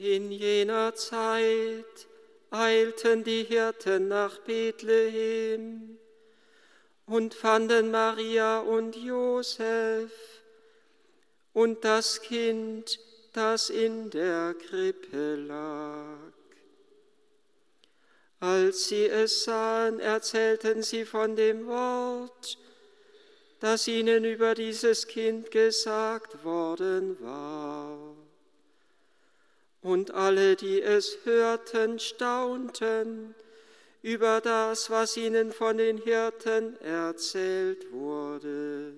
In jener Zeit eilten die Hirten nach Bethlehem und fanden Maria und Josef und das Kind, das in der Krippe lag. Als sie es sahen, erzählten sie von dem Wort, das ihnen über dieses Kind gesagt worden war. Und alle, die es hörten, staunten über das, was ihnen von den Hirten erzählt wurde.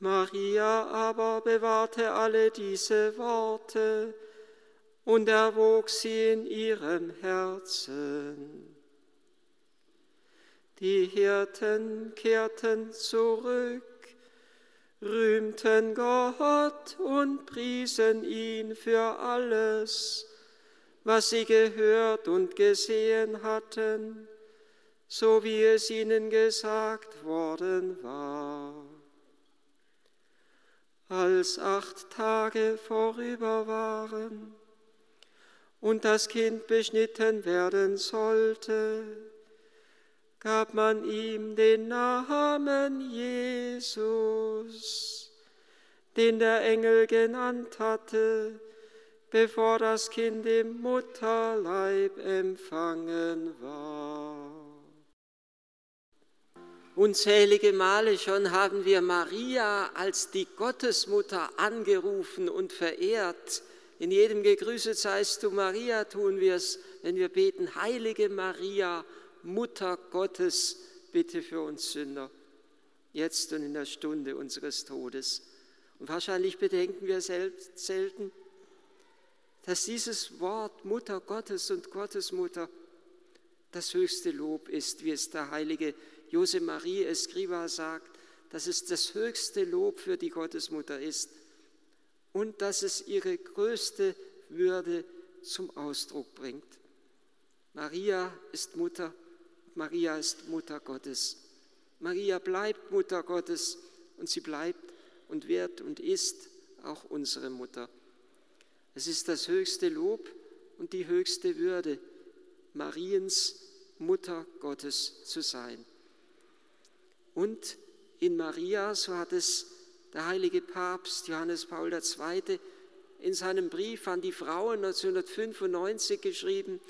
Maria aber bewahrte alle diese Worte und erwog sie in ihrem Herzen. Die Hirten kehrten zurück, rühmten Gott und priesen ihn für alles, was sie gehört und gesehen hatten, so wie es ihnen gesagt worden war. Als acht Tage vorüber waren und das Kind beschnitten werden sollte, gab man ihm den Namen Jesus, den der Engel genannt hatte, bevor das Kind im Mutterleib empfangen war. Unzählige Male schon haben wir Maria als die Gottesmutter angerufen und verehrt. In jedem Gegrüßet seist du Maria tun wir es, wenn wir beten, heilige Maria, Mutter Gottes, bitte für uns Sünder, jetzt und in der Stunde unseres Todes. Und wahrscheinlich bedenken wir selten, dass dieses Wort Mutter Gottes und Gottesmutter das höchste Lob ist, wie es der heilige Jose Marie Escriva sagt, dass es das höchste Lob für die Gottesmutter ist und dass es ihre größte Würde zum Ausdruck bringt. Maria ist Mutter Maria ist Mutter Gottes. Maria bleibt Mutter Gottes und sie bleibt und wird und ist auch unsere Mutter. Es ist das höchste Lob und die höchste Würde, Mariens Mutter Gottes zu sein. Und in Maria, so hat es der heilige Papst Johannes Paul II. in seinem Brief an die Frauen 1995 geschrieben,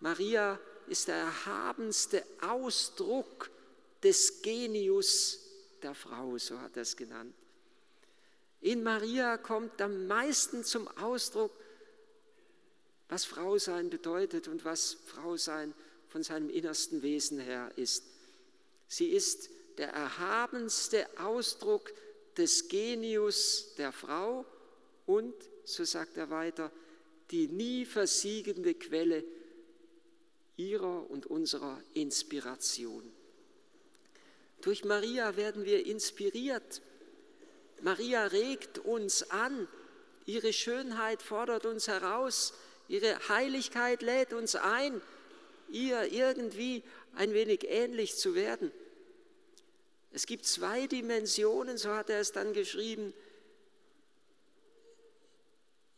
Maria ist der erhabenste Ausdruck des Genius der Frau, so hat er es genannt. In Maria kommt am meisten zum Ausdruck, was Frau sein bedeutet und was Frau sein von seinem innersten Wesen her ist. Sie ist der erhabenste Ausdruck des Genius der Frau und, so sagt er weiter, die nie versiegende Quelle ihrer und unserer Inspiration. Durch Maria werden wir inspiriert. Maria regt uns an. Ihre Schönheit fordert uns heraus. Ihre Heiligkeit lädt uns ein, ihr irgendwie ein wenig ähnlich zu werden. Es gibt zwei Dimensionen, so hat er es dann geschrieben,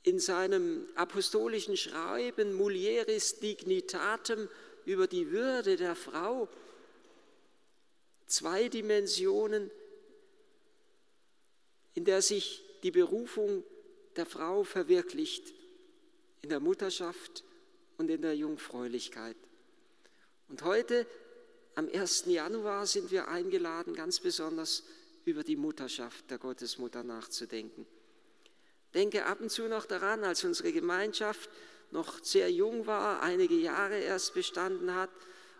in seinem apostolischen Schreiben Mulieris Dignitatem über die Würde der Frau zwei Dimensionen, in der sich die Berufung der Frau verwirklicht, in der Mutterschaft und in der Jungfräulichkeit. Und heute, am 1. Januar, sind wir eingeladen, ganz besonders über die Mutterschaft der Gottesmutter nachzudenken denke ab und zu noch daran, als unsere Gemeinschaft noch sehr jung war, einige Jahre erst bestanden hat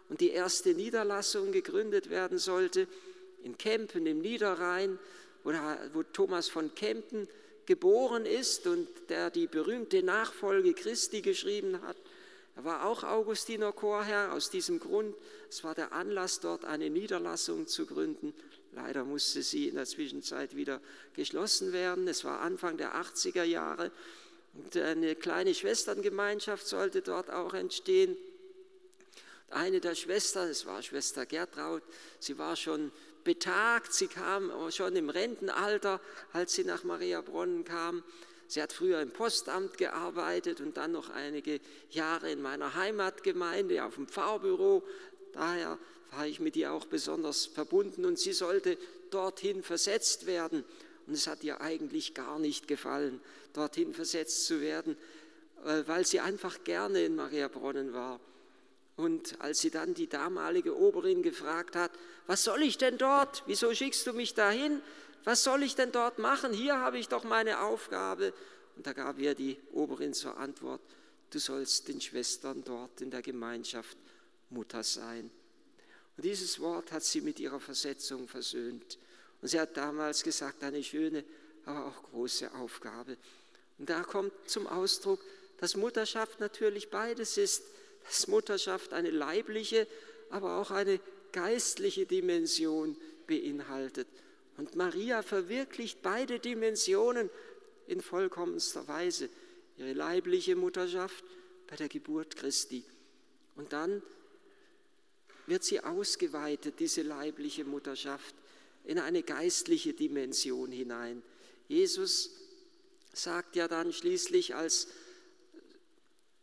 und die erste Niederlassung gegründet werden sollte in Kempen im Niederrhein, wo, wo Thomas von Kempen geboren ist und der die berühmte Nachfolge Christi geschrieben hat. Er war auch Augustiner Chorherr aus diesem Grund. Es war der Anlass, dort eine Niederlassung zu gründen. Leider musste sie in der Zwischenzeit wieder geschlossen werden. Es war Anfang der 80er Jahre und eine kleine Schwesterngemeinschaft sollte dort auch entstehen. Eine der Schwestern, es war Schwester Gertraud, sie war schon betagt, sie kam schon im Rentenalter, als sie nach Maria Bronnen kam. Sie hat früher im Postamt gearbeitet und dann noch einige Jahre in meiner Heimatgemeinde auf dem Pfarrbüro. Daher war ich mit ihr auch besonders verbunden und sie sollte dorthin versetzt werden. Und es hat ihr eigentlich gar nicht gefallen, dorthin versetzt zu werden, äh, weil sie einfach gerne in Mariabronnen war. Und als sie dann die damalige Oberin gefragt hat, was soll ich denn dort? Wieso schickst du mich dahin? Was soll ich denn dort machen? Hier habe ich doch meine Aufgabe. Und da gab ihr die Oberin zur Antwort, du sollst den Schwestern dort in der Gemeinschaft Mutter sein. Und dieses Wort hat sie mit ihrer Versetzung versöhnt. Und sie hat damals gesagt, eine schöne, aber auch große Aufgabe. Und da kommt zum Ausdruck, dass Mutterschaft natürlich beides ist. Dass Mutterschaft eine leibliche, aber auch eine geistliche Dimension beinhaltet. Und Maria verwirklicht beide Dimensionen in vollkommenster Weise. Ihre leibliche Mutterschaft bei der Geburt Christi. Und dann wird sie ausgeweitet, diese leibliche Mutterschaft, in eine geistliche Dimension hinein. Jesus sagt ja dann schließlich, als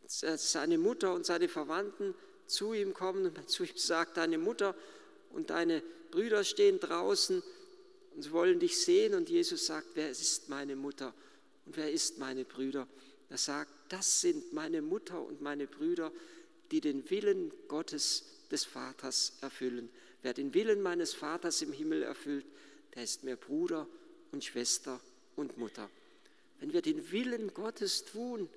seine Mutter und seine Verwandten zu ihm kommen zu ihm sagt, deine Mutter und deine Brüder stehen draußen und sie wollen dich sehen und Jesus sagt, wer ist meine Mutter und wer ist meine Brüder? Er sagt, das sind meine Mutter und meine Brüder, die den Willen Gottes des Vaters erfüllen. Wer den Willen meines Vaters im Himmel erfüllt, der ist mir Bruder und Schwester und Mutter. Wenn wir den Willen Gottes tun,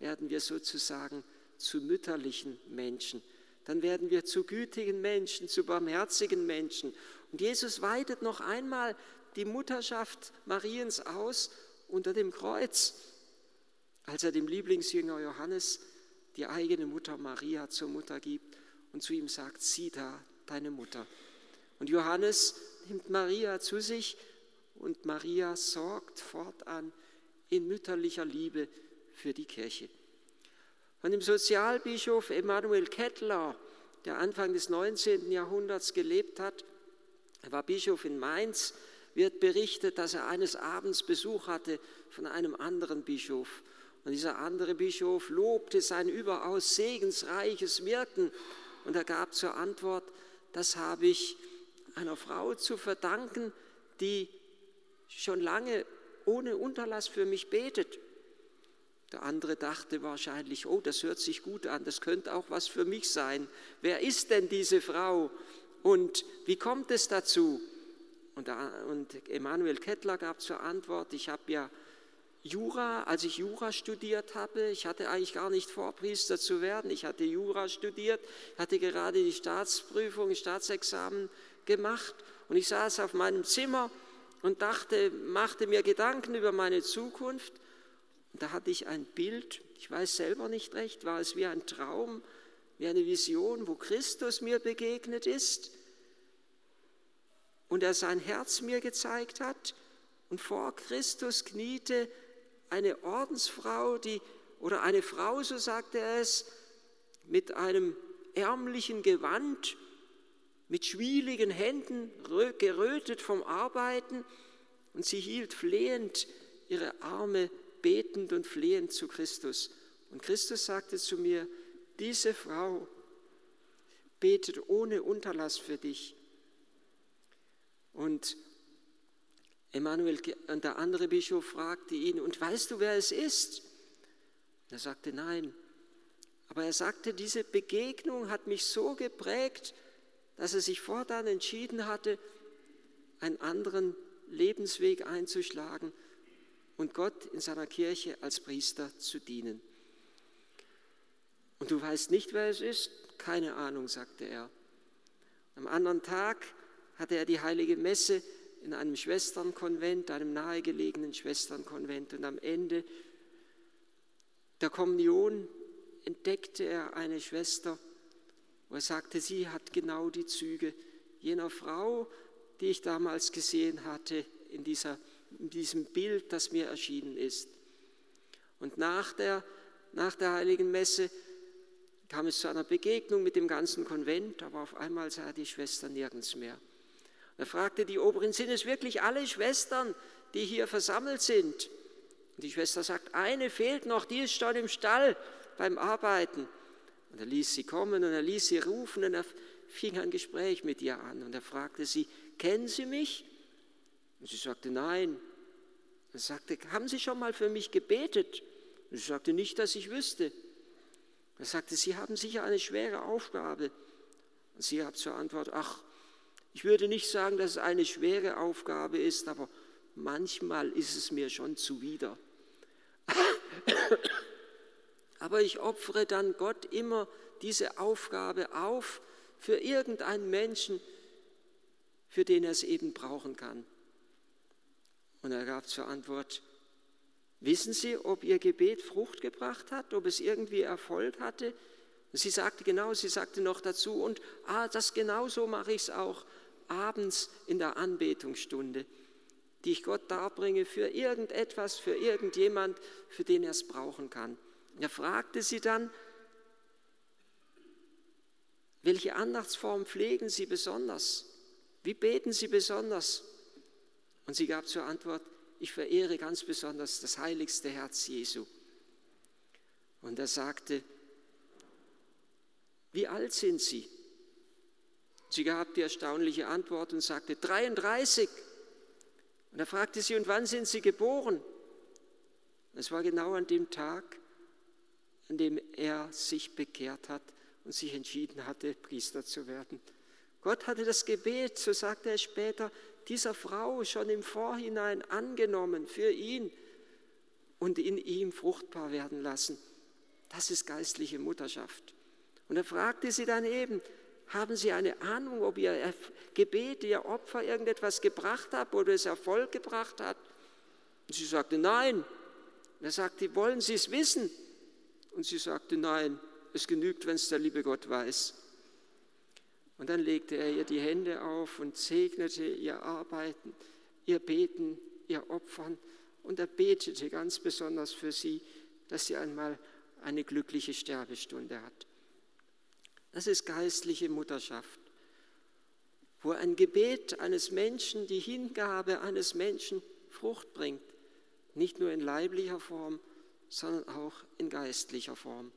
werden wir sozusagen zu mütterlichen Menschen. Dann werden wir zu gütigen Menschen, zu barmherzigen Menschen. Und Jesus weitet noch einmal die Mutterschaft Mariens aus unter dem Kreuz, als er dem Lieblingsjünger Johannes die eigene Mutter Maria zur Mutter gibt und zu ihm sagt, sieh da deine Mutter. Und Johannes nimmt Maria zu sich und Maria sorgt fortan in mütterlicher Liebe für die Kirche. Von dem Sozialbischof Emanuel Kettler, der Anfang des 19. Jahrhunderts gelebt hat, er war Bischof in Mainz, wird berichtet, dass er eines Abends Besuch hatte von einem anderen Bischof. Und dieser andere Bischof lobte sein überaus segensreiches Wirken und er gab zur Antwort, das habe ich einer Frau zu verdanken, die schon lange ohne Unterlass für mich betet. Der andere dachte wahrscheinlich, oh, das hört sich gut an, das könnte auch was für mich sein. Wer ist denn diese Frau und wie kommt es dazu? Und, Emanuel Kettler gab zur Antwort, ich habe ja Jura, als ich Jura studiert habe, ich hatte eigentlich gar nicht vor, Priester zu werden. Ich hatte Jura studiert, hatte gerade die Staatsprüfung, Staatsexamen gemacht und ich saß auf meinem Zimmer und dachte, machte mir Gedanken über meine Zukunft. Und da hatte ich ein Bild, ich weiß selber nicht recht, war es wie ein Traum, wie eine Vision, wo Christus mir begegnet ist und er sein Herz mir gezeigt hat und vor Christus kniete eine Ordensfrau, die, oder eine Frau, so sagte er es, mit einem ärmlichen Gewand, mit schwieligen Händen, gerötet vom Arbeiten, und sie hielt flehend ihre Arme betend und flehend zu Christus. Und Christus sagte zu mir, diese Frau betet ohne Unterlass für dich. Und Emanuel der andere Bischof fragte ihn, und weißt du, wer es ist? Er sagte, nein. Aber er sagte, diese Begegnung hat mich so geprägt, dass er sich fortan entschieden hatte, einen anderen Lebensweg einzuschlagen und Gott in seiner Kirche als Priester zu dienen. Und du weißt nicht, wer es ist? Keine Ahnung, sagte er. Am anderen Tag hatte er die heilige Messe in einem Schwesternkonvent, einem nahegelegenen Schwesternkonvent. Und am Ende der Kommunion entdeckte er eine Schwester, wo er sagte, sie hat genau die Züge jener Frau, die ich damals gesehen hatte in, dieser, in diesem Bild, das mir erschienen ist. Und nach der, nach der heiligen Messe kam es zu einer Begegnung mit dem ganzen Konvent, aber auf einmal sah die Schwester nirgends mehr. Er fragte die Oberin, sind es wirklich alle Schwestern, die hier versammelt sind? Und die Schwester sagt, eine fehlt noch, die ist schon im Stall beim Arbeiten. Und er ließ sie kommen und er ließ sie rufen und er fing ein Gespräch mit ihr an. Und er fragte sie, kennen Sie mich? Und sie sagte, nein. Er sagte, haben Sie schon mal für mich gebetet? Und sie sagte, nicht, dass ich wüsste. Er sagte, Sie haben sicher eine schwere Aufgabe. Und sie gab zur Antwort, ach, ich würde nicht sagen, dass es eine schwere Aufgabe ist, aber manchmal ist es mir schon zuwider. Aber ich opfere dann Gott immer diese Aufgabe auf für irgendeinen Menschen, für den er es eben brauchen kann. Und er gab zur Antwort, wissen Sie, ob Ihr Gebet Frucht gebracht hat, ob es irgendwie Erfolg hatte? Und sie sagte genau, sie sagte noch dazu, und ah, das genauso mache ich es auch abends in der Anbetungsstunde, die ich Gott darbringe für irgendetwas, für irgendjemand, für den er es brauchen kann. Er fragte sie dann, welche Andachtsform pflegen Sie besonders? Wie beten Sie besonders? Und sie gab zur Antwort, ich verehre ganz besonders das heiligste Herz Jesu. Und er sagte, wie alt sind Sie? Sie gab die erstaunliche Antwort und sagte, 33. Und er fragte sie, und wann sind Sie geboren? Es war genau an dem Tag, an dem er sich bekehrt hat und sich entschieden hatte, Priester zu werden. Gott hatte das Gebet, so sagte er später, dieser Frau schon im Vorhinein angenommen für ihn und in ihm fruchtbar werden lassen. Das ist geistliche Mutterschaft. Und er fragte sie dann eben, haben Sie eine Ahnung, ob Ihr Gebet, Ihr Opfer irgendetwas gebracht hat oder es Erfolg gebracht hat? Und sie sagte, nein. Und er sagte, wollen Sie es wissen? Und sie sagte, nein, es genügt, wenn es der liebe Gott weiß. Und dann legte er ihr die Hände auf und segnete ihr Arbeiten, ihr Beten, ihr Opfern. Und er betete ganz besonders für sie, dass sie einmal eine glückliche Sterbestunde hat. Das ist geistliche Mutterschaft, wo ein Gebet eines Menschen, die Hingabe eines Menschen Frucht bringt, nicht nur in leiblicher Form, sondern auch in geistlicher Form.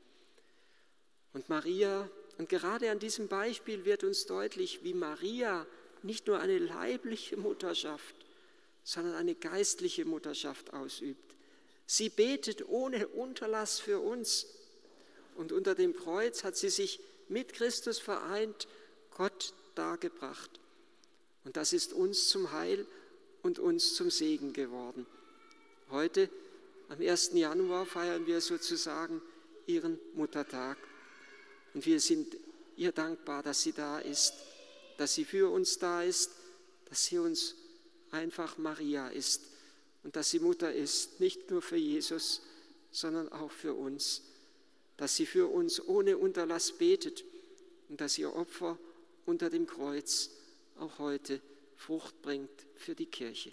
Und Maria, und gerade an diesem Beispiel wird uns deutlich, wie Maria nicht nur eine leibliche Mutterschaft, sondern eine geistliche Mutterschaft ausübt. Sie betet ohne Unterlass für uns. Und unter dem Kreuz hat sie sich mit Christus vereint, Gott dargebracht. Und das ist uns zum Heil und uns zum Segen geworden. Heute, am 1. Januar, feiern wir sozusagen ihren Muttertag. Und wir sind ihr dankbar, dass sie da ist, dass sie für uns da ist, dass sie uns einfach Maria ist und dass sie Mutter ist, nicht nur für Jesus, sondern auch für uns dass sie für uns ohne Unterlass betet und dass ihr Opfer unter dem Kreuz auch heute Frucht bringt für die Kirche.